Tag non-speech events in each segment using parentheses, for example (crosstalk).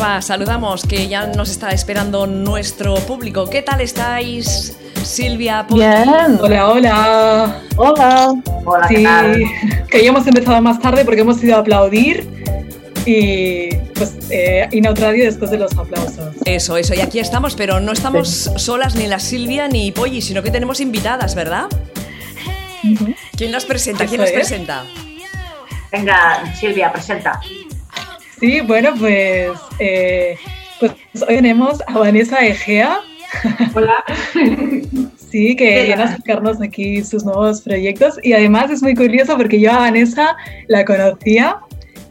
Saludamos que ya nos está esperando nuestro público. ¿Qué tal estáis, Silvia? Bien. Hola, hola. Hola. Hola, Sí, ¿qué tal? que ya hemos empezado más tarde porque hemos ido a aplaudir y pues eh, después de los aplausos. Eso, eso. Y aquí estamos, pero no estamos solas ni la Silvia ni Polly, sino que tenemos invitadas, ¿verdad? ¿Quién las presenta? ¿Quién las es. presenta? Venga, Silvia, presenta. Sí, bueno, pues, eh, pues hoy tenemos a Vanessa Egea. Hola. (laughs) Sí, que viene a explicarnos aquí sus nuevos proyectos y además es muy curioso porque yo a Vanessa la conocía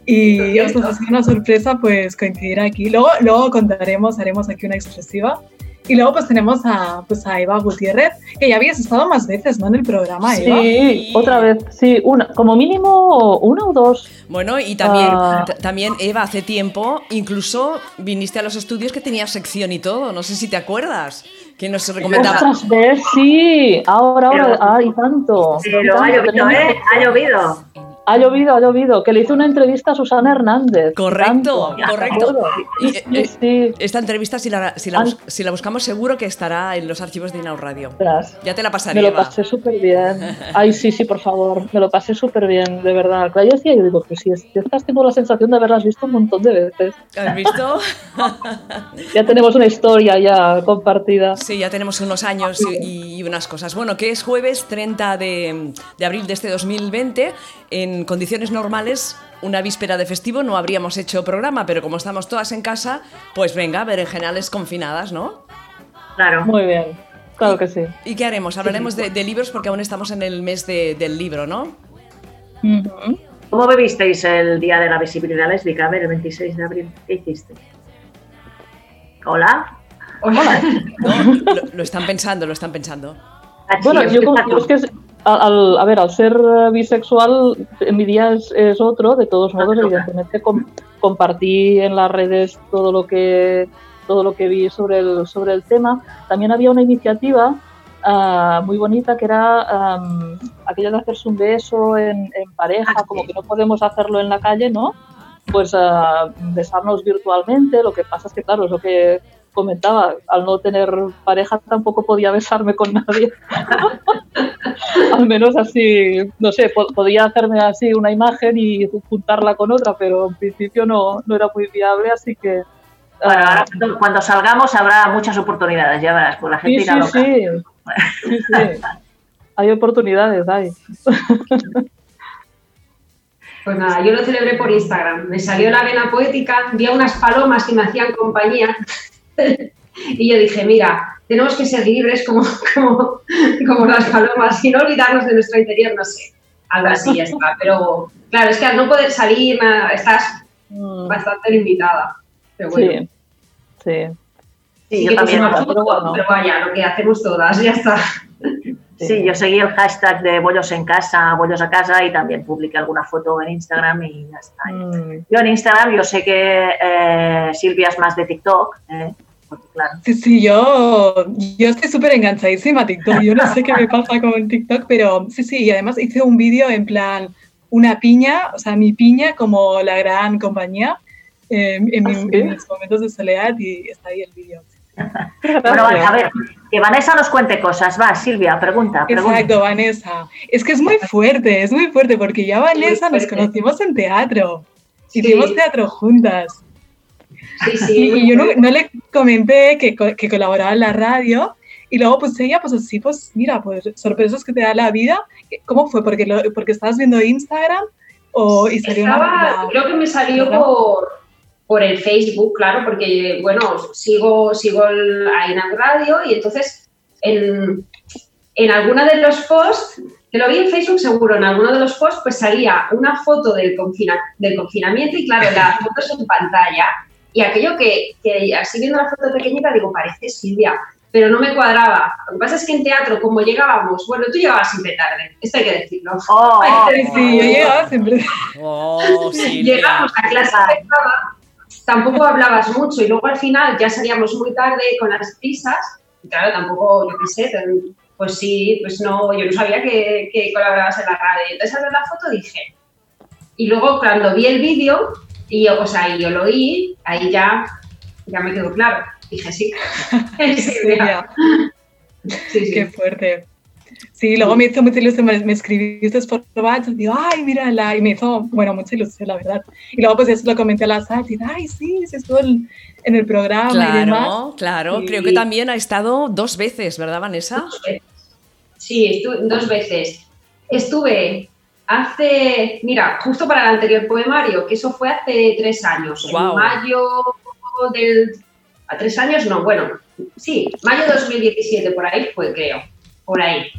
y os ha sido una sorpresa pues coincidir aquí. Luego, luego contaremos, haremos aquí una exclusiva. Y luego pues tenemos a, pues, a Eva Gutiérrez, que ya habías estado más veces, ¿no? En el programa, Eva. Sí, otra vez, sí, una, como mínimo una o dos. Bueno, y también, Ah. también Eva, hace tiempo, incluso viniste a los estudios que tenías sección y todo. No sé si te acuerdas. Que nos recomendaba. Ostras, ¿ves? Sí, ahora, ahora, Pero- ay, tanto. Pero ha Tanto, llovido, teníamos- ¿eh? Ha llovido. Ha llovido, ha llovido. Que le hizo una entrevista a Susana Hernández. Correcto, Tanto. correcto. Y, eh, eh, Sí, esta entrevista, si la, si, la, bus- si la buscamos, seguro que estará en los archivos de Inau Radio. Ya te la pasaré, Me lo Eva. pasé súper bien. Ay, sí, sí, por favor. Me lo pasé súper bien, de verdad. Yo decía, yo digo, pues si es- estas tengo la sensación de haberlas visto un montón de veces. ¿Has visto? (laughs) Ya tenemos una historia ya compartida. Sí, ya tenemos unos años y, y unas cosas. Bueno, que es jueves 30 de, de abril de este 2020. En condiciones normales, una víspera de festivo, no habríamos hecho programa, pero como estamos todas en casa, pues venga, berenjenales confinadas, ¿no? Claro. Muy bien. Claro que sí. ¿Y qué haremos? Hablaremos de, de libros porque aún estamos en el mes de- del libro, ¿no? ¿Cómo bebisteis el día de la visibilidad lésbica? A ver, el 26 de abril. ¿Qué hiciste? ¿Hola? (laughs) ¿No? Lo, lo están pensando, lo están pensando. Achí, Bueno, yo, yo es que, al, a ver, al ser eh, bisexual, mi día es, es otro. De todos modos, toca. evidentemente, com- compartí en las redes todo lo que todo lo que vi sobre el, sobre el tema. También había una iniciativa ah, muy bonita que era am, aquella de hacerse un beso en, en pareja, Ah, sí. como que no podemos hacerlo en la calle, ¿no? Pues ah, besarnos virtualmente. Lo que pasa es que, claro, es lo que comentaba, al no tener pareja tampoco podía besarme con nadie. (laughs) (laughs) Al menos así, no sé, po- podía hacerme así una imagen y juntarla con otra, pero en principio no, no era muy viable, así que... Bueno, ah, ahora cuando, cuando salgamos habrá muchas oportunidades, ya verás, pues la gente sí, irá sí, loca. sí, (laughs) sí, sí. Hay oportunidades, hay. Pues nada, yo lo celebré por Instagram. Me salió la vena poética, vi a unas palomas que me hacían compañía (laughs) y yo dije, mira, tenemos que ser libres como, como, como las palomas y no olvidarnos de nuestro interior, no sé, algo así ya está. Pero claro, es que al no poder salir, nada, estás Mm, bastante limitada. Pero bueno, Sí, sí. Yo también. pero vaya, lo que hacemos todas, ya está. Sí, yo seguí el hashtag de bollos en casa, bollos a casa y también publiqué alguna foto en Instagram y ya está. Mm, Yo en Instagram, yo sé que eh, Silvia es más de TikTok, ¿eh? Porque claro, Sí, sí, yo, yo estoy súper enganchadísima a TikTok. Yo no sé qué me pasa con TikTok, pero sí, sí, y además hice un vídeo en plan una piña, o sea, mi piña como la gran compañía eh, en, mi- ¿Ah, sí? en mis momentos de soledad y está ahí el vídeo. Bueno, vale, a ver, que Vanessa nos cuente cosas. Va, Silvia, pregunta, pregunta. Exacto, Vanessa. Es que es muy fuerte, es muy fuerte, porque ya Vanessa nos conocimos en teatro. Sí. Hicimos teatro juntas. Sí, Y, sí. (laughs) y yo no, no le comenté que, que colaboraba en la radio. Y luego, pues ella, pues así, pues mira, pues sorpresas que te da la vida. ¿Cómo fue? ¿Porque, lo, porque estabas viendo Instagram? O, y salió Estaba, una- creo que me salió por, por el Facebook, claro, porque, bueno, sigo, sigo el, a Inac Radio y entonces en, en alguna de los posts, que lo vi en Facebook seguro, en alguno de los posts, pues salía una foto del, confina- del confinamiento y, claro, la foto es en pantalla. Y aquello que, que así viendo la foto pequeñita, digo, parece Silvia, pero no me cuadraba. Lo que pasa es que en teatro, como llegábamos, bueno, tú llegabas siempre tarde, esto hay que decirlo. Oh, (laughs) oh, Sí, sí, yo llegaba siempre. Oh. (laughs) Llegamos a clase tampoco hablabas mucho y luego al final ya salíamos muy tarde con las prisas. Y claro, tampoco, yo qué sé, pues sí, pues no, yo no sabía que, que colaborabas en la radio. Entonces al ver la foto dije, y luego cuando vi el vídeo, Y yo, o sea, y yo lo oí, ahí ya, ya me quedó claro. Dije, sí. (laughs) (laughs) sí, sí, sí. Qué fuerte. Sí, luego me hizo mucha ilusión, me escribiste por WhatsApp, digo, ay, mírala, y me hizo, bueno, mucha ilusión, la verdad. Y luego pues eso lo comenté a la SAT, y ay, sí, se estuvo en, el programa claro, y demás. Claro, creo que también ha estado dos veces, ¿verdad, Vanessa? Sí, dos veces. Estuve hace, mira, justo para el anterior poemario, que eso fue hace tres años, en mayo del... A tres años no, bueno, sí, mayo de 2017, por ahí fue, creo, por ahí.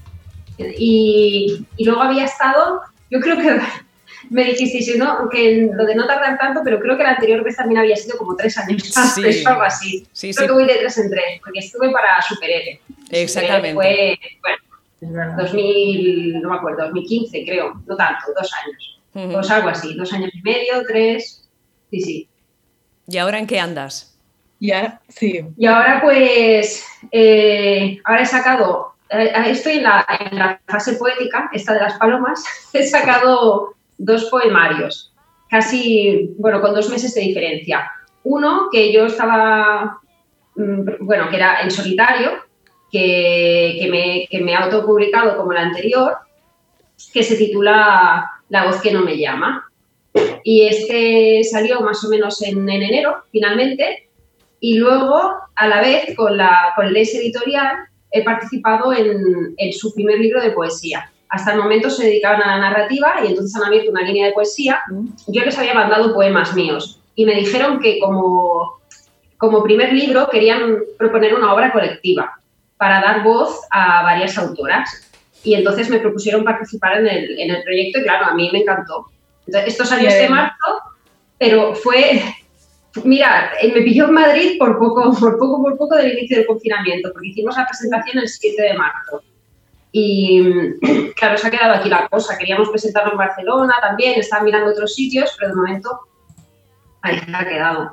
Y, luego había estado, yo creo que (laughs) me dijiste, ¿no? aunque lo de no tardar tanto, pero creo que la anterior vez también había sido como tres años (laughs) antes o algo así. Sí, creo que voy de tres en tres, porque estuve para Super Exactamente. Fue, bueno, 2000, no me acuerdo, 2015 creo, no tanto, dos años. Pues algo así, dos años y medio, tres, sí, sí. ¿Y ahora en qué andas? Ya, sí. Y ahora pues, eh, ahora he sacado eh, estoy en la, fase poética, esta de las palomas, (laughs) he sacado dos poemarios, casi, bueno, con dos meses de diferencia. Uno que yo estaba, mm, bueno, que era en solitario, que, me, que me he autopublicado como el anterior, que se titula La voz que no me llama. Y este salió más o menos en, enero, finalmente, y luego, a la vez, con, la, con el editorial, he participado en, su primer libro de poesía. Hasta el momento se dedicaban a la narrativa y entonces han abierto una línea de poesía. Mm. Yo les había mandado poemas míos y me dijeron que como, como primer libro querían proponer una obra colectiva para dar voz a varias autoras. Y entonces me propusieron participar en el, en el proyecto y claro, a mí me encantó. esto salió este marzo, pero fue Mira, eh, me pilló en Madrid por poco, por poco, por poco del inicio del confinamiento, porque hicimos la presentación el 7 de marzo. Y (clears throat) claro, se ha quedado aquí la cosa. Queríamos presentarlo en Barcelona también, estaban mirando otros sitios, pero de momento ahí se ha quedado.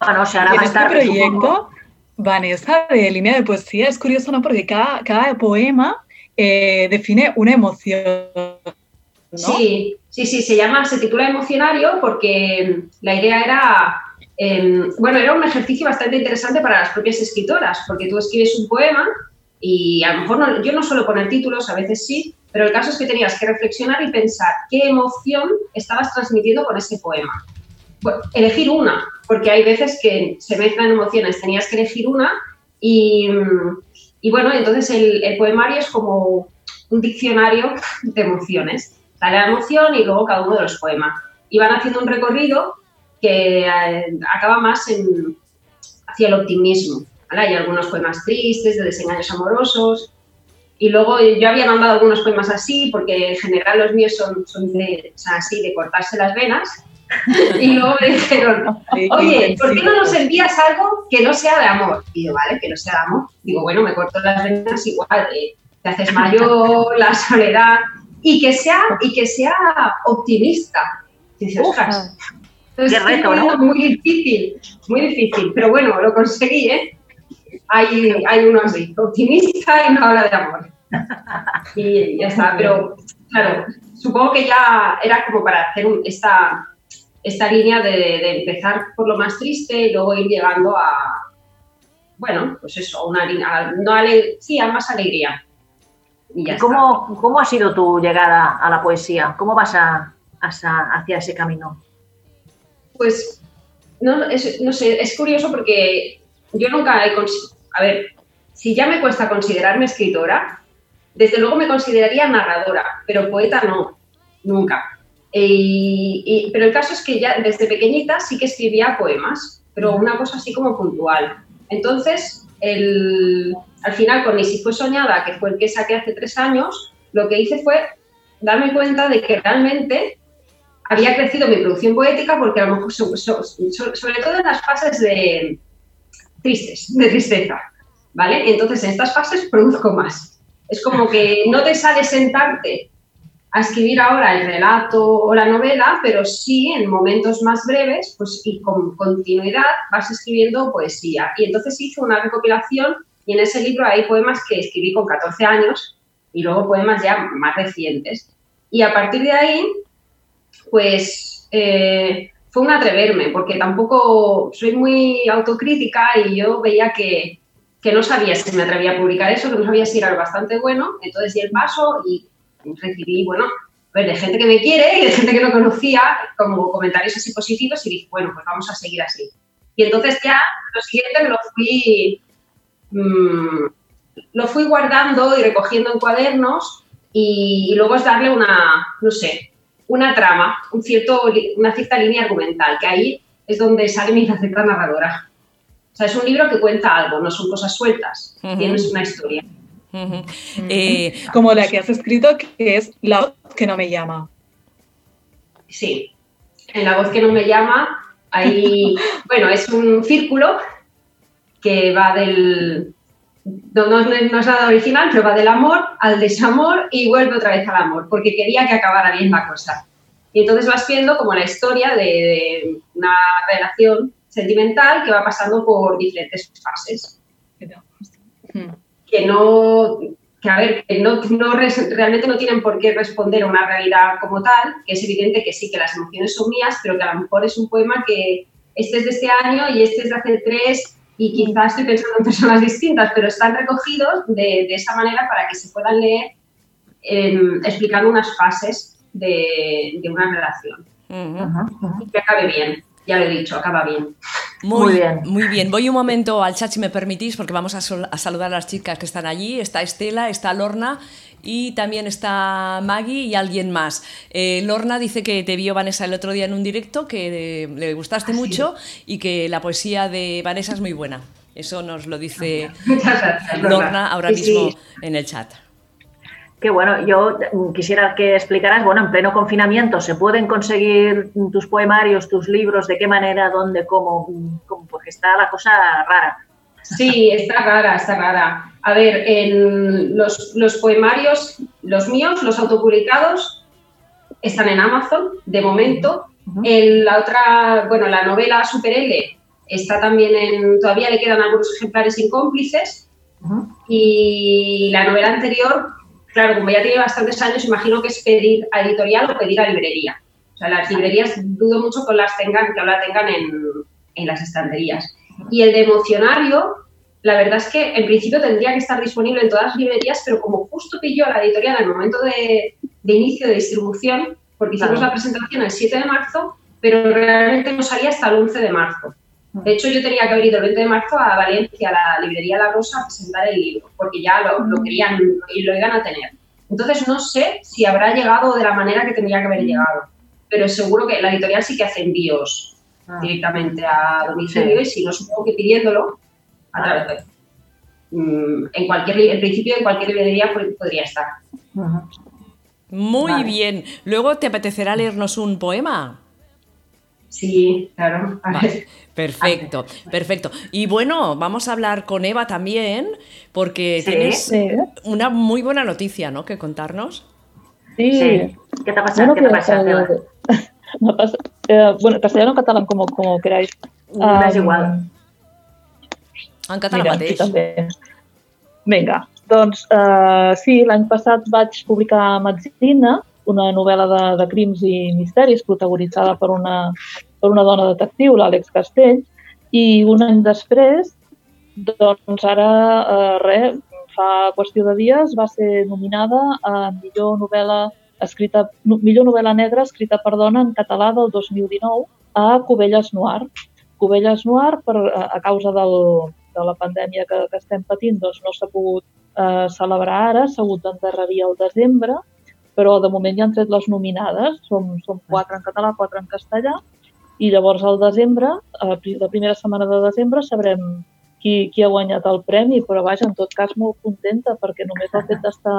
Bueno, se hará más este proyecto, Vanessa, de línea de poesía, es curioso, ¿no? Porque cada, cada poema eh, define una emoción. ¿no? Sí, sí, sí, se llama, se titula Emocionario porque la idea era Em, bueno, era un ejercicio bastante interesante para las propias escritoras, porque tú escribes un poema y a lo mejor yo no suelo poner títulos, a veces sí, pero el caso es que tenías que reflexionar y pensar qué emoción estabas transmitiendo con ese poema. elegir una, porque hay veces que se mezclan emociones, tenías que elegir una y, bueno, entonces el, el, poemario es como un diccionario de emociones. Sale la emoción y luego cada uno de los poemas. Y van haciendo un recorrido que eh, acaba más en, hacia el optimismo. Hay algunos poemas tristes, de desengaños amorosos. Y luego yo había mandado algunos poemas así, porque en general los míos son, son de, así, de cortarse las venas. (laughs) Y luego me dijeron, oye, ¿por qué no nos envías algo que no sea de amor? Y yo, vale, que no sea de amor. Digo, bueno, me corto las venas igual, eh, te haces mayor, la soledad, y que sea, y que sea optimista. dices, Qué reto, ¿no? Muy difícil, muy difícil, pero bueno, lo conseguí, ¿eh? Hay, hay uno así, optimista y no habla de amor. Y ya está, pero claro, supongo que ya era como para hacer esta, esta línea de, empezar por lo más triste y luego ir llegando a, bueno, pues eso, una línea, no sí, a más alegría. Y ya ¿Cómo, ¿Cómo, ha sido tu llegada a la poesía? ¿Cómo vas a, hacia ese camino? Pues, no, es, no sé, es curioso porque yo nunca he... A ver, si ya me cuesta considerarme escritora, desde luego me consideraría narradora, pero poeta no, nunca. Pero el caso es que ya desde pequeñita sí que escribía poemas, pero una cosa así como puntual. Entonces, el, al final, con Ni si fue soñada, que fue el que saqué hace tres años, lo que hice fue darme cuenta de que realmente había crecido mi producción poética porque a lo mejor, sobre todo en las fases de tristes, de tristeza, ¿vale? Entonces en estas fases produzco más. Es como que no te sale sentarte a escribir ahora el relato o la novela, pero sí en momentos más breves pues, y con continuidad vas escribiendo poesía. Y entonces hice una recopilación y en ese libro hay poemas que escribí con 14 años y luego poemas ya más recientes. Y a partir de ahí pues eh, fue un atreverme, porque tampoco soy muy autocrítica y yo veía que, que no sabía si me atrevía a publicar eso, que no sabía si era bastante bueno, entonces di el paso y recibí, bueno, pues de gente que me quiere y de gente que no conocía, como comentarios así positivos y dije, bueno, pues vamos a seguir así. Y entonces ya lo siguiente me lo fui, mmm, lo fui guardando y recogiendo en cuadernos y, y, luego es darle una, no sé, una trama, un cierto, una cierta línea argumental, que ahí es donde sale mi faceta narradora. O sea, es un libro que cuenta algo, no son cosas sueltas, uh -huh. tienes una historia. Uh -huh. eh, Como la que has escrito, que es La voz que no me llama. Sí, en La voz que no me llama, ahí, (laughs) bueno, es un círculo que va del, no, no, no, es nada original, pero va del amor al desamor y vuelve otra vez al amor, porque quería que acabara bien la cosa. Y entonces vas viendo como la historia de, de una relación sentimental que va pasando por diferentes fases. Que no, que a ver, que no, no, realmente no tienen por qué responder a una realidad como tal, que es evidente que sí, que las emociones son mías, pero que a lo mejor es un poema que este es de este año y este es de hace tres y quizás estoy pensando en personas distintas, pero están recogidos de, de esa manera para que se puedan leer eh, explicando unas fases de, de una relación. Uh -huh, uh -huh. Que acabe bien, ya lo he dicho, acaba bien. Muy, muy, bien. Muy bien. Voy un momento al chat, si me permitís, porque vamos a, sol, a, saludar a las chicas que están allí. Está Estela, está Lorna y también está Maggie y alguien más. Eh, Lorna dice que te vio Vanessa el otro día en un directo, que le gustaste Ah, mucho y que la poesía de Vanessa es muy buena. Eso nos lo dice gracias, Lorna ahora sí, mismo sí. en el chat. Qué bueno, yo quisiera que explicaras, bueno, en pleno confinamiento, ¿se pueden conseguir tus poemarios, tus libros? ¿De qué manera, dónde, cómo? cómo porque está la cosa rara. Sí, está rara, está rara. A ver, en los, los poemarios, los míos, los autopublicados, están en Amazon, de momento. Uh -huh. en la otra, bueno, la novela Super L está también en, todavía le quedan algunos ejemplares incómplices. Uh -huh. Y la novela anterior claro, como ya tiene bastantes años, imagino que es pedir a editorial o pedir a librería. O sea, las librerías dudo mucho que las tengan, que la tengan en, en, las estanterías. Y el de emocionario, la verdad es que en principio tendría que estar disponible en todas las librerías, pero como justo pilló a la editorial en el momento de, de inicio de distribución, porque hicimos claro. la presentación el 7 de marzo, pero realmente no salía hasta el 11 de marzo. De hecho, yo tenía que haber ido el 20 de marzo a Valencia, a la librería La Rosa, a presentar el libro, porque ya lo, lo querían y lo iban a tener. Entonces, no sé si habrá llegado de la manera que tendría que haber llegado, pero seguro que la editorial sí que hace envíos ah. directamente a domicilio sí. y si no, supongo que pidiéndolo a través de... Mm, en cualquier, en principio, en cualquier librería podría estar. Uh -huh. Muy vale. bien. Luego, ¿te apetecerá leernos un poema? Sí, claro. Vale. Perfecto, perfecto. Y bueno, vamos a hablar con Eva también, porque sí, tienes sí. una muy buena noticia, ¿no? Que contarnos. Sí. sí. ¿Qué te ha pasado? Bueno, ¿Qué te pasa, Eva? (laughs) Me pasa, eh, bueno, castellano o catalán, como, como queráis. Um, és igual. En català mira, mateix. També. Vinga, doncs uh, sí, l'any passat vaig publicar Metzina, una novel·la de, de crims i misteris protagonitzada per una, per una dona detectiu, l'Àlex Castell, i un any després, doncs ara, eh, res, fa qüestió de dies, va ser nominada a millor novel·la escrita, no, millor novel·la negra escrita per dona en català del 2019 a Cubelles Noir. Cubelles Noir, per, a, a causa del, de la pandèmia que, que estem patint, doncs no s'ha pogut eh, celebrar ara, s'ha hagut d'endarrerir al desembre, però de moment ja han tret les nominades, som, som quatre en català, quatre en castellà, i llavors al desembre, la primera setmana de desembre, sabrem qui, qui ha guanyat el premi, però vaja, en tot cas molt contenta, perquè només el fet d'estar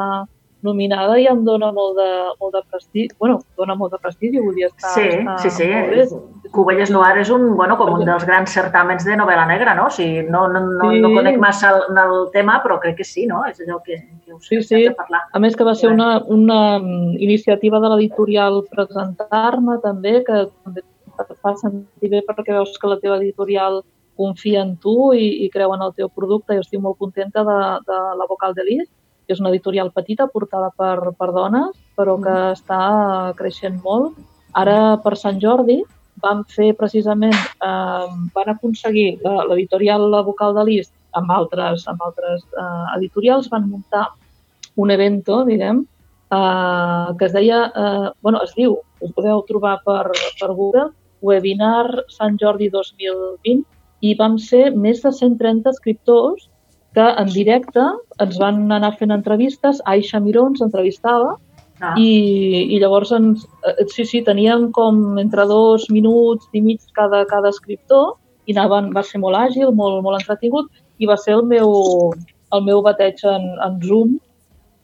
nominada ja em dona molt de, molt de prestigi, bueno, dona molt de prestigi, vull dir, està, sí, està sí, sí. molt. Cubelles Noir és un, bueno, com un dels grans certàmens de novel·la negra, no? O sigui, no, no, no, Sí. no conec massa el, el tema, però crec que sí, no? És allò que, que us Sí, sí. parlar. A més que va ser una, una mm, iniciativa de l'editorial presentar-me també, que també et fa sentir bé perquè veus que la teva editorial confia en tu i, i creu en el teu producte. Jo estic molt contenta de, de la Vocal de Lis, que és una editorial petita portada per, per dones, però que està creixent molt. Ara, per Sant Jordi, vam fer precisament, eh, van aconseguir, la- l'editorial La Vocal de l'Ist, amb altres, amb altres eh, editorials, van muntar un evento, diguem, eh, que es deia, eh, bueno, es diu, us podeu trobar per, per Google, Webinar Sant Jordi 2020, i vam ser més de 130 escriptors que en directe ens van anar fent entrevistes, Aisha Miró ens entrevistava, Ah, i, i llavors ens, eh, sí, sí, teníem com entre dos minuts i mig cada, cada escriptor i anaven, va ser molt àgil, molt, molt entretingut i va ser el meu, el meu bateig en, en Zoom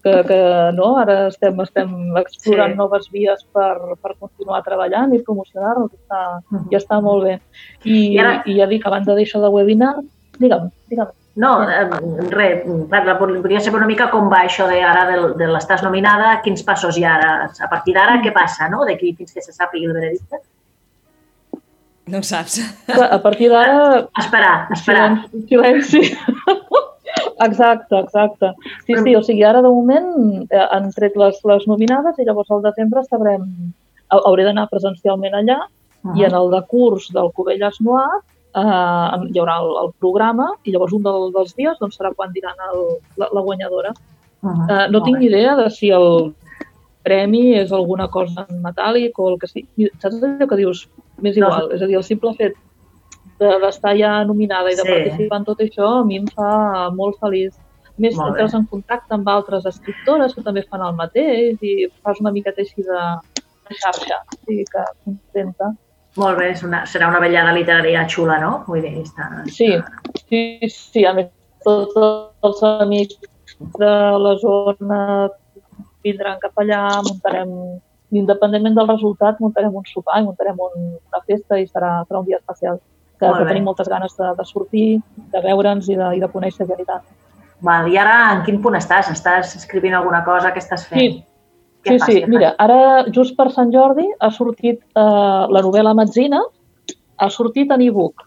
que, que no, ara estem, estem explorant Sí. noves vies per, per continuar treballant i promocionar-nos, està, Mhm. ja està molt bé. I, I ara- I ja dic, a banda d'això de webinar, digue'm, digue'm. No, eh, res, volia saber una mica com va això de ara de, de l'estàs nominada, quins passos hi ha ara. A partir d'ara, què passa, no? D'aquí fins que se sàpiga el veredicte. No ho saps. A partir d'ara Esperar, esperar. Silenci. silenci. (laughs) Exacte, exacte. Sí, sí, o sigui, ara de moment eh, han tret les, les nominades i llavors al desembre sabrem... hau- Hauré d'anar presencialment allà i en el de curs del Covelles Noir eh, hi haurà el, el programa i llavors un del, dels dies doncs, serà quan diran el, la, la guanyadora. Uh Eh, no tinc idea de si el premi és alguna cosa en metàl·lic o el que sigui. Saps allò que dius? M'és No. igual. És a dir, el simple fet de- d'estar ja nominada i de Sí. participar en tot això a mi em fa molt feliç. A Més, Molt entres en contacte amb altres escriptores que també fan el mateix i fas una miqueta així de, de xarxa. O sigui que contenta. Molt bé, és una, serà una vetllada literària xula, no? Vull dir, està... Sí, sí, sí. A més, tots els amics de la zona vindran cap allà, muntarem, independentment del resultat, muntarem un sopar i muntarem un, una festa i serà, serà un dia especial. Que, que tenim moltes ganes de, de sortir, de veure'ns i de, i de conèixer gent i tant. Val, I ara en quin punt estàs? Estàs escrivint alguna cosa? Què estàs fent? Sí, Què sí, fas, sí. fas? Mira, ara, just per Sant Jordi, ha sortit eh, la novel·la Metzina, ha sortit en e-book.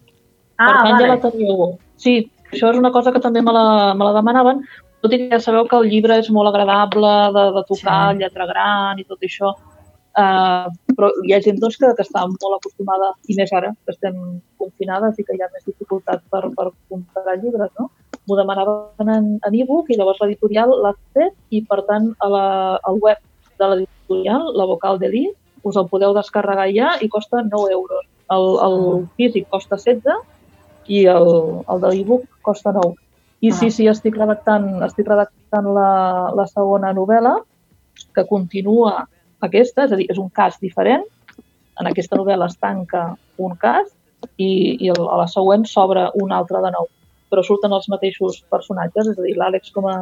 Ah, per tant, vale. ja la teníeu. Sí, això és una cosa que també me la, me la demanaven, tot i que ja sabeu que el llibre és molt agradable de, de tocar, sí. lletra gran i tot això, uh, però hi ha gent doncs, que, que està molt acostumada, i més ara, que estem confinades i que hi ha més dificultat per, per comprar llibres, no? M'ho demanaven en, en e-book i llavors l'editorial l'ha fet i, per tant, a la, al web de l'editorial, la Vocal de l'I, us el podeu descarregar ja i costa 9 euros. El, el físic costa 16 i el, el de l'e-book costa 9. I Ah. sí, sí, estic redactant, estic redactant la, la segona novel·la, que continua aquesta, és a dir, és un cas diferent. En aquesta novel·la es tanca un cas i, i a la següent s'obre un altre de nou. Però surten els mateixos personatges, és a dir, l'Àlex com a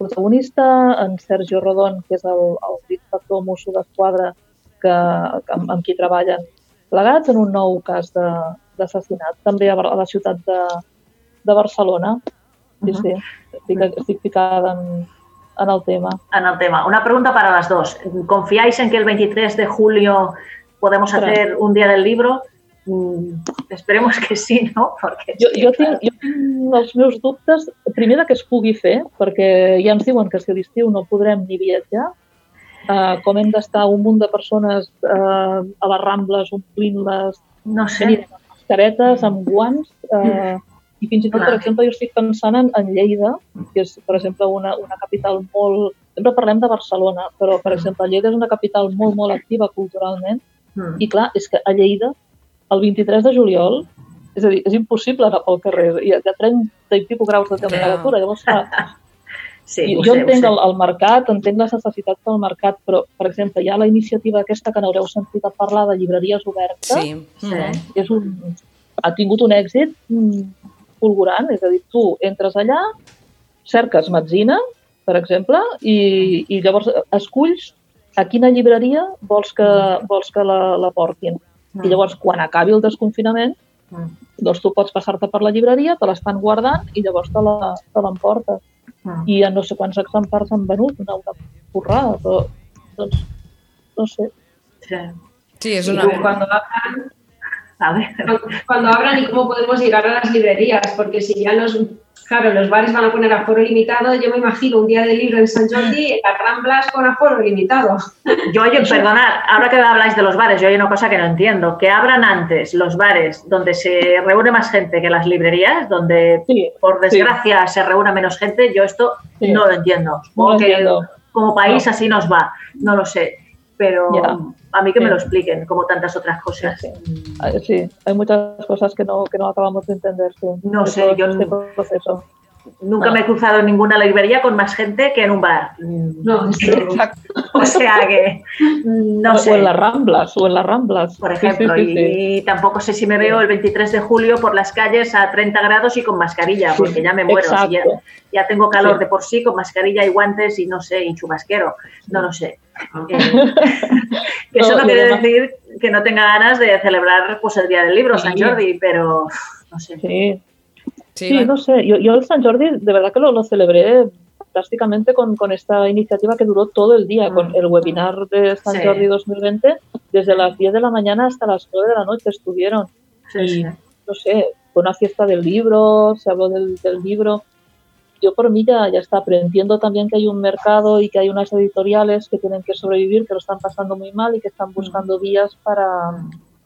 protagonista, en Sergio Rodon, que és el, el inspector mosso d'esquadra que, que, amb, amb qui treballen plegats en un nou cas de- d'assassinat, també a, a la ciutat de, de Barcelona. Sí, Ujú. sí, estic, estic ficada en, en el tema. En el tema. Una pregunta para las dos. ¿Confiáis en que el 23 de julio podemos Ostras. hacer un día del libro? Mm, esperemos que sí, ¿no? Porque Jo, jo, tinc, jo tinc els meus dubtes, primer de que es pugui fer, perquè ja ens diuen que si a l'estiu no podrem ni viatjar, uh, com hem d'estar un munt de persones uh, a les Rambles omplint-les, No sé. amb mascaretes, amb guants, uh, i fins i tot, per exemple, jo estic pensant en, en Lleida, que és, per exemple, una, una capital molt... Sempre parlem de Barcelona, però, per exemple, Lleida és una capital molt, molt activa culturalment, Mm. i clar, és que a Lleida, el 23 de juliol, és a dir, és impossible anar pel carrer, hi ha, hi ha 30 i pico graus de temperatura, llavors clar, (laughs) Sí, i jo sé, entenc el, el mercat, entenc les necessitats del mercat, però, per exemple, hi ha la iniciativa aquesta que n'haureu sentit a parlar de llibreries obertes, Sí. Sí. Mm. és un, ha tingut un èxit mm, fulgurant, és a dir, tu entres allà, cerques metzina, per exemple, i, i llavors esculls a quina llibreria vols que, vols que la, la portin. I llavors, quan acabi el desconfinament, Mm. doncs tu pots passar-te per la llibreria, te l'estan guardant i llavors te la- te l'emportes. Mm. I no sé quants exemplars han venut, una, una porrada, però doncs, no sé. Sí. Sí, és Y una... cuando abran, Cuando abran y cómo podemos llegar a las librerías, porque si ya los, claro, los bares van a poner aforo limitado, yo me imagino un día de libro en San Jordi, en las Ramblas con aforo limitado. Yo, oye, perdonad, ahora que habláis de los bares, yo hay una cosa que no entiendo, que abran antes los bares donde se reúne más gente que las librerías, donde Sí, por desgracia se reúne menos gente, yo esto Sí. no lo entiendo. No Supongo lo que entiendo. como país así nos va, no lo sé, pero a mí que me lo expliquen, como tantas otras cosas. Sí, Sí, hay muchas cosas que no, que no acabamos de entender. sí, No de sé, todo yo este no- proceso. Nunca No. me he cruzado en ninguna librería con más gente que en un bar. Mm, No, es que- Exacto. (laughs) O sea que no o, sé. o en las Ramblas, o en las Ramblas. por Sí, sí, ejemplo, sí, y, sí. tampoco sé si me veo el 23 de julio por las calles a 30 grados y con mascarilla, Sí, porque ya me muero. si ya, exacto. ya tengo calor Sí. de por sí, con mascarilla y guantes y no sé, y chubasquero, no lo sé. Eh, (laughs) que eso No, no quiere decir que no tenga ganas de celebrar pues, el Día del Libro, San. Jordi, pero no sé. Sí, Sí, Sí, no sé, yo, yo el San Jordi de verdad que lo, lo celebré prácticamente con, con esta iniciativa que duró todo el día, con el webinar de San Sí. Jordi 2020, desde las 10 de la mañana hasta las 9 de la noche estuvieron. Sí, y, sí. no sé, fue una fiesta del libro, se habló del, del libro. Yo por mí ya, ya está, pero entiendo también que hay un mercado y que hay unas editoriales que tienen que sobrevivir, que lo están pasando muy mal y que están buscando vías para,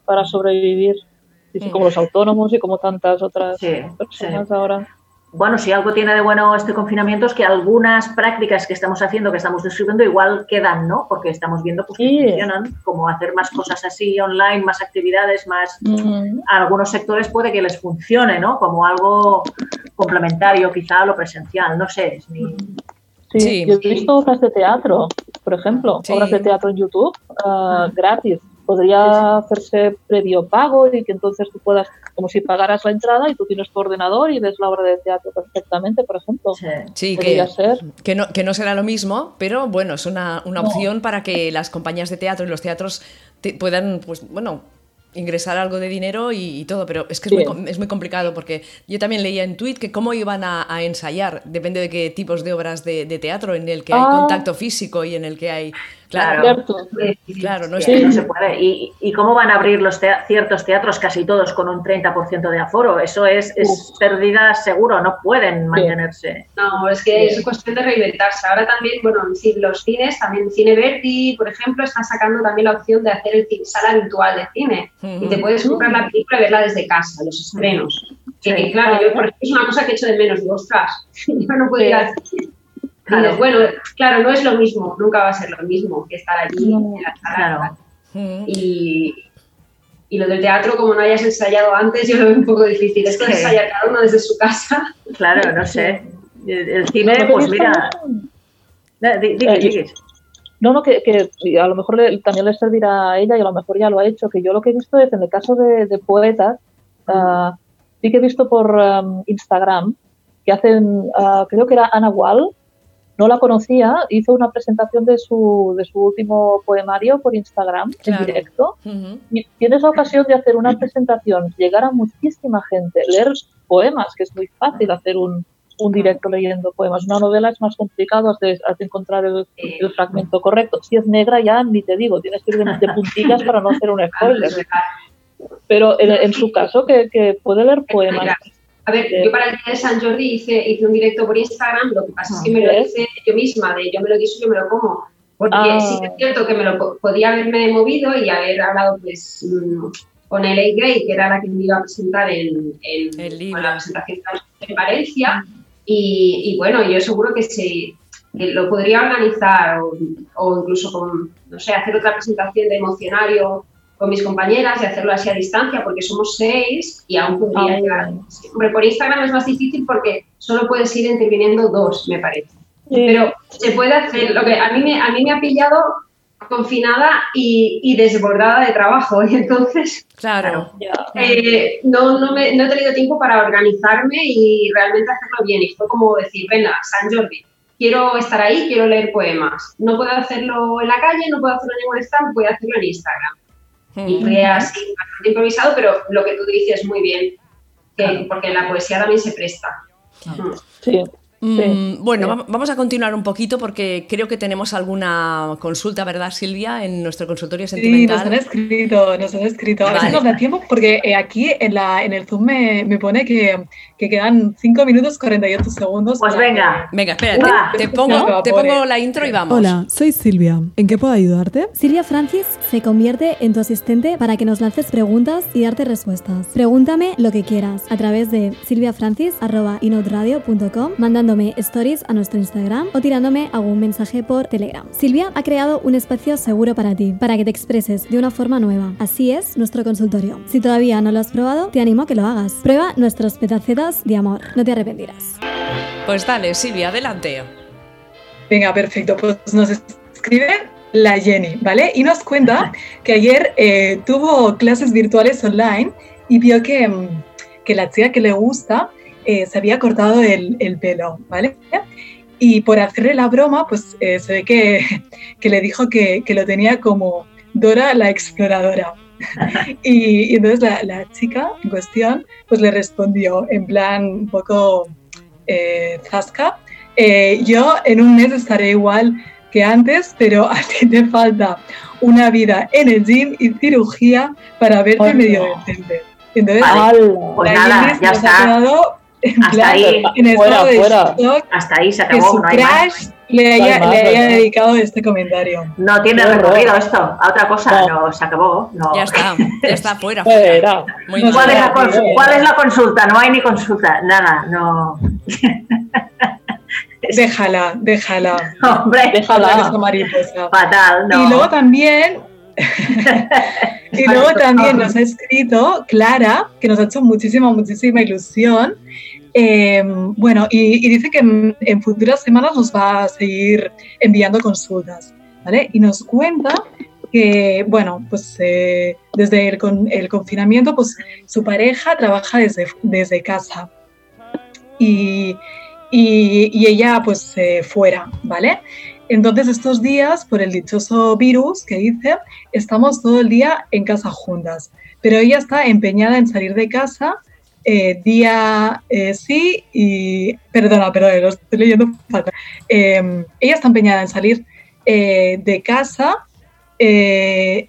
para sobrevivir. Sí, sí, Mm. como los autónomos y como tantas otras Sí, personas ahora. Bueno, si algo tiene de bueno este confinamiento es que algunas prácticas que estamos haciendo, que estamos describiendo, igual quedan, ¿no? Porque estamos viendo pues, que Sí. funcionan, como hacer más cosas así online, más actividades, más... Mm, A algunos sectores puede que les funcione, ¿no? Como algo complementario quizá a lo presencial, no sé. es mi- Sí, Sí. yo he visto obras de teatro, por ejemplo, Sí. obras de teatro en YouTube ah, gratis. Podría hacerse previo pago y que entonces tú puedas, como si pagaras la entrada y tú tienes tu ordenador y ves la obra de teatro perfectamente, por ejemplo. Sí. Sí, Podría que, ser. que, no, que no será lo mismo, pero bueno, es una, una No. opción para que las compañías de teatro y los teatros te- puedan, pues bueno, ingresar algo de dinero y, y todo, pero es que es, Sí. muy, com- es muy complicado porque yo también leía en tweet que cómo iban a, a ensayar, depende de qué tipos de obras de, de teatro en el que hay Ah. contacto físico y en el que hay... Claro, claro, no es Sí, Sí. no se puede. ¿Y, y cómo van a abrir los tea- ciertos teatros, casi todos, con un 30% de aforo? Eso es, es pérdida seguro, no pueden mantenerse. No, es que es cuestión de reinventarse. Ahora también, bueno, sí, los cines, también Cine Verdi, por ejemplo, están sacando también la opción de hacer el cine- sala virtual de cine. Y te puedes comprar la película y verla desde casa, los estrenos. Que, Sí. claro, yo, por ejemplo, es una cosa que echo de menos. Digo, ostras, (laughs) yo no puedo ir al cine. Claro. bueno, claro, no es lo mismo, nunca va a ser lo mismo que estar allí en la sala. Claro. Y, y lo del teatro, como no hayas ensayado antes, yo lo veo un poco difícil. Esto de Sí. ensayar cada uno desde su casa. Claro, no (laughs) sé. El, cine, que pues mira. Eh, di- di- Eh, No, no, que, que a lo mejor le- también le servirá a ella y a lo mejor ya lo ha hecho, que yo lo que he visto es en el caso de, de poetas, ah, sí que he visto por am, Instagram que hacen, ah, creo que era Ana Wall, no la conocía, hizo una presentación de su, de su último poemario por Instagram Claro. en directo y tienes la ocasión de hacer una presentación, llegar a muchísima gente, leer poemas, que es muy fácil hacer un, un directo leyendo poemas. Una novela es más complicado, has de, has de encontrar el, el fragmento correcto. Si es negra ya ni te digo, tienes que ir de, de puntillas para no hacer un (laughs) spoiler. Pero en, en su caso, que, que puede leer poemas. A ver, Sí. yo para el día de San Jordi hice, hice un directo por Instagram, lo que pasa es que me lo ¿Eh? hice yo misma, de yo me lo guiso, yo me lo como. Porque Ah. sí que es cierto que me lo po- podía haberme movido y haber hablado pues mm, con L.A. Gray, que era la que me iba a presentar en, en- El con la presentación en Valencia. Y, y bueno, yo seguro que se que lo podría organizar o, o incluso con, no sé, hacer otra presentación de emocionario con mis compañeras y hacerlo así a distancia porque somos seis y aún podría Ah, llegar. Hombre, por Instagram es más difícil porque solo puedes ir interviniendo dos, me parece. Sí. Pero se puede hacer, lo que a mí me, a mí me ha pillado confinada y, y desbordada de trabajo (laughs) y entonces Claro. Eh, no, no, me- no he tenido tiempo para organizarme y realmente hacerlo bien. Y fue como decir, venga, San Jordi, quiero estar ahí, quiero leer poemas. No puedo hacerlo en la calle, no puedo hacerlo en ningún stand, voy a hacerlo en Instagram. Y así, bastante improvisado, pero lo que tú dices muy bien, que, porque la poesía también se presta. Mm. Sí. Mm, bueno, vamos a continuar un poquito porque creo que tenemos alguna consulta, ¿verdad, Silvia, en nuestro consultorio sentimental? Sí, nos han escrito, nos han escrito. A ver si nos da tiempo porque eh, aquí en, la, en el Zoom me, me pone que, que, quedan 5 minutos 48 segundos. Pues venga. Venga, espérate, te, pongo, te pongo la intro y vamos. Hola, soy Silvia. ¿En qué puedo ayudarte? Silvia Francis se convierte en tu asistente para que nos lances preguntas y darte respuestas. Pregúntame lo que quieras a través de silviafrancis.inoutradio.com mandando stories a nuestro Instagram o tirándome algún mensaje por Telegram. Silvia ha creado un espacio seguro para ti, para que te expreses de una forma nueva. Así es nuestro consultorio. Si todavía no lo has probado, te animo a que lo hagas. Prueba nuestros petacetas de amor. No te arrepentirás. Pues dale, Silvia, adelante. Venga, perfecto. Pues nos escribe la Jenny, ¿vale? Y nos cuenta que ayer eh, tuvo clases virtuales online y vio que, mm, que la chica que le gusta eh, se había cortado el, el, pelo, ¿vale? Y por hacerle la broma, pues eh, se ve que, (laughs) que le dijo que, que, lo tenía como Dora la exploradora. (laughs) y, y, entonces la, la, chica en cuestión pues le respondió en plan un poco eh, zasca, eh, yo en un mes estaré igual que antes, pero a ti te falta una vida en el gym y cirugía para verte oh, medio decente. Entonces, vale. pues nada, ya está (laughs) hasta ahí, en fuera, fuera. hasta ahí se acabó. Que su no crash le haya, no le haya dedicado este comentario. No tiene recorrido esto, a otra cosa, no, se acabó. No. Ya está, ya está (laughs) fuera. fuera. Muy ¿Cuál, es la ¿Cuál es la consulta? No hay ni consulta, nada, no. (laughs) déjala, déjala. Hombre, déjala. Mariposa. Fatal, no. Y luego también y luego también nos ha escrito Clara, que nos ha hecho muchísima, muchísima ilusión. Eh, bueno, y, dice que en, futuras semanas nos va a seguir enviando consultas, ¿vale? Y nos cuenta que, bueno, pues eh, desde el, con, el, confinamiento, pues su pareja trabaja desde, desde casa y, y, y ella pues eh, fuera, ¿vale? Entonces estos días, por el dichoso virus que dice, estamos todo el día en casa juntas, pero ella está empeñada en salir de casa eh, día eh, sí y... Perdona, perdona, lo estoy leyendo fatal. Eh, ella está empeñada en salir eh, de casa eh,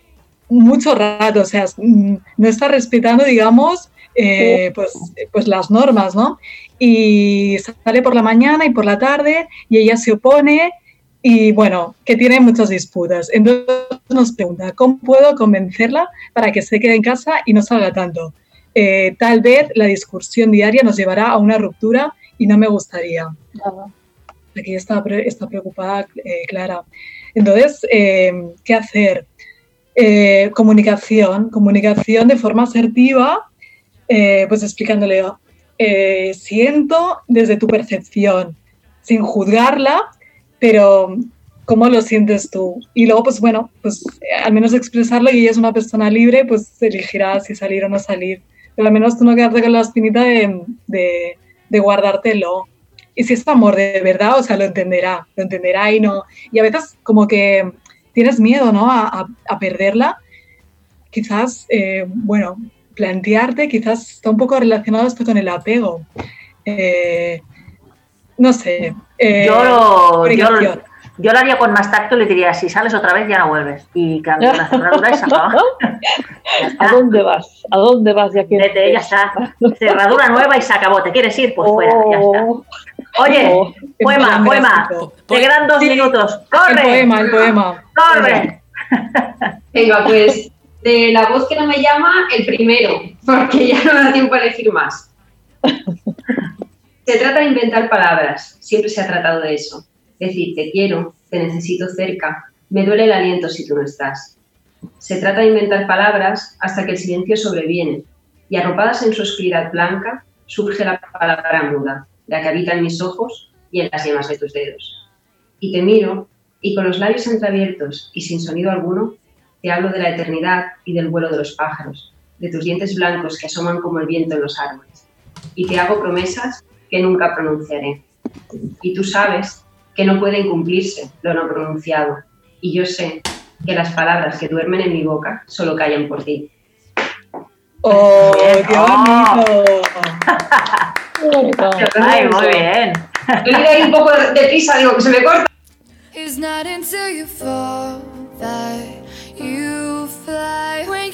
mucho rato, o sea, mm, no está respetando, digamos, pues, pues las normas, ¿no? Y sale por la mañana y por la tarde y ella se opone y bueno, que tiene muchas disputas. Entonces nos pregunta, ¿cómo puedo convencerla para que se quede en casa y no salga tanto? Eh, tal vez la discusión diaria nos llevará a una ruptura y no me gustaría. Aquí está, está preocupada eh, Clara. Entonces, eh, ¿qué hacer? Comunicación, comunicación de forma asertiva, pues explicándole, siento desde tu percepción, sin juzgarla, pero ¿cómo lo sientes tú? Y luego, pues bueno, pues al menos expresarlo y ella es una persona libre, pues elegirá si salir o no salir pero al menos tú no quedarte con la espinita de, de, de, guardártelo. Y si es amor de verdad, o sea, lo entenderá, lo entenderá y no. Y a veces como que tienes miedo, ¿no? A, a, a perderla. Quizás, eh, bueno, plantearte, quizás está un poco relacionado esto con el apego. Eh, no sé. Eh, yo, yo lo haría con más tacto y le diría, si sales otra vez ya no vuelves. Y cambia la cerradura y se acaba. ¿A dónde vas? ¿A dónde vas? Ya, que Vete, ya está. Cerradura nueva y se acabó. ¿Te quieres ir? Pues fuera, ya está. Oh. Oye, oh, poema, poema. Te quedan dos sí, minutos. ¡Corre! El poema, el poema. ¡Corre! (laughs) Venga, pues de la voz que no me llama, el primero, porque ya no da tiempo a elegir más. (laughs) Se trata de inventar palabras, siempre se ha tratado de eso decir te quiero, te necesito cerca, me duele el aliento si tú no estás. Se trata de inventar palabras hasta que el silencio sobreviene y arropadas en su oscuridad blanca surge la palabra muda, la que habita en mis ojos y en las yemas de tus dedos. Y te miro y con los labios entreabiertos y sin sonido alguno, te hablo de la eternidad y del vuelo de los pájaros, de tus dientes blancos que asoman como el viento en los árboles. Y te hago promesas que nunca pronunciaré. Y tú sabes que no pueden cumplirse lo no pronunciado. Y yo sé que las palabras que duermen en mi boca solo callan por ti. ¡Oh, qué bonito! (laughs) Ay, muy bien. Ido ahí un poco de prisa, digo que se me corta. It's not until you fall that you fly. When.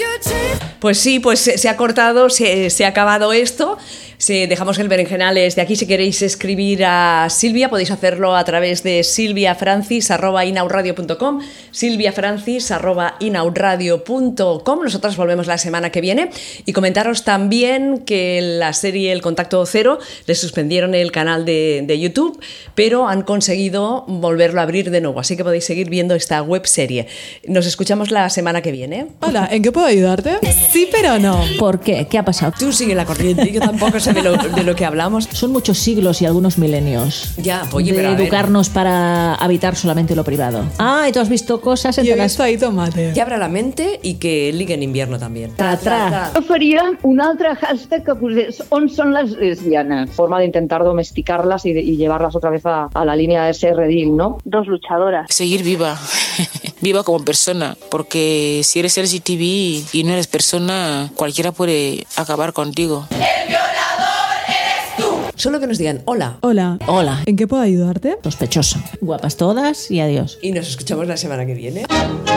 Pues sí, pues se, se ha cortado, se, se ha acabado esto. Se, dejamos el berenjenales de aquí. Si queréis escribir a Silvia, podéis hacerlo a través de silviafrancis.inauradio.com silviafrancis.inauradio.com Nosotras volvemos la semana que viene y comentaros también que la serie El Contacto Cero le suspendieron el canal de, de YouTube, pero han conseguido volverlo a abrir de nuevo. Así que podéis seguir viendo esta web serie. Nos escuchamos la semana que viene. Hola, ¿en qué puedo ayudarte? Sí, pero no. ¿Por qué? ¿Qué ha pasado? Tú sigue la corriente, yo tampoco sé de lo, de lo que hablamos. Son muchos siglos y algunos milenios. Ya, oye, de pero a ver. educarnos para habitar solamente lo privado. Ah, y tú has visto cosas Yo entre he las... visto ahí tomate. Que abra la mente i que ligue en invierno també. Tra, tra. Jo faria un altre hashtag que posés on són les lesbianes. Forma de intentar domesticarlas y, de- y llevarlas otra vez a, a la línea de ese redil, ¿no? Dos luchadoras. seguir viva, (laughs) viva como persona, porque si eres LGTB y no eres persona, cualquiera puede acabar contigo. Solo que nos digan hola Hola. Hola. ¿En qué puedo ayudarte? Sospechosa. Guapas todas y adiós. y nos escuchamos la semana que viene.